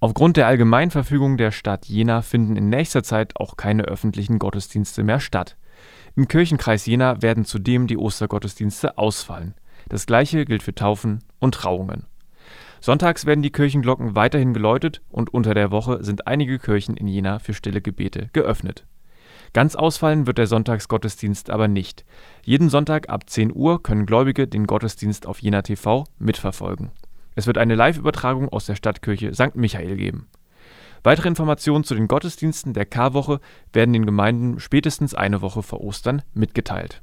Aufgrund der Allgemeinverfügung der Stadt Jena finden in nächster Zeit auch keine öffentlichen Gottesdienste mehr statt. Im Kirchenkreis Jena werden zudem die Ostergottesdienste ausfallen. Das gleiche gilt für Taufen und Trauungen. Sonntags werden die Kirchenglocken weiterhin geläutet und unter der Woche sind einige Kirchen in Jena für stille Gebete geöffnet. Ganz ausfallen wird der Sonntagsgottesdienst aber nicht. Jeden Sonntag ab 10 Uhr können Gläubige den Gottesdienst auf Jena TV mitverfolgen. Es wird eine Live-Übertragung aus der Stadtkirche St. Michael geben. Weitere Informationen zu den Gottesdiensten der Karwoche werden den Gemeinden spätestens eine Woche vor Ostern mitgeteilt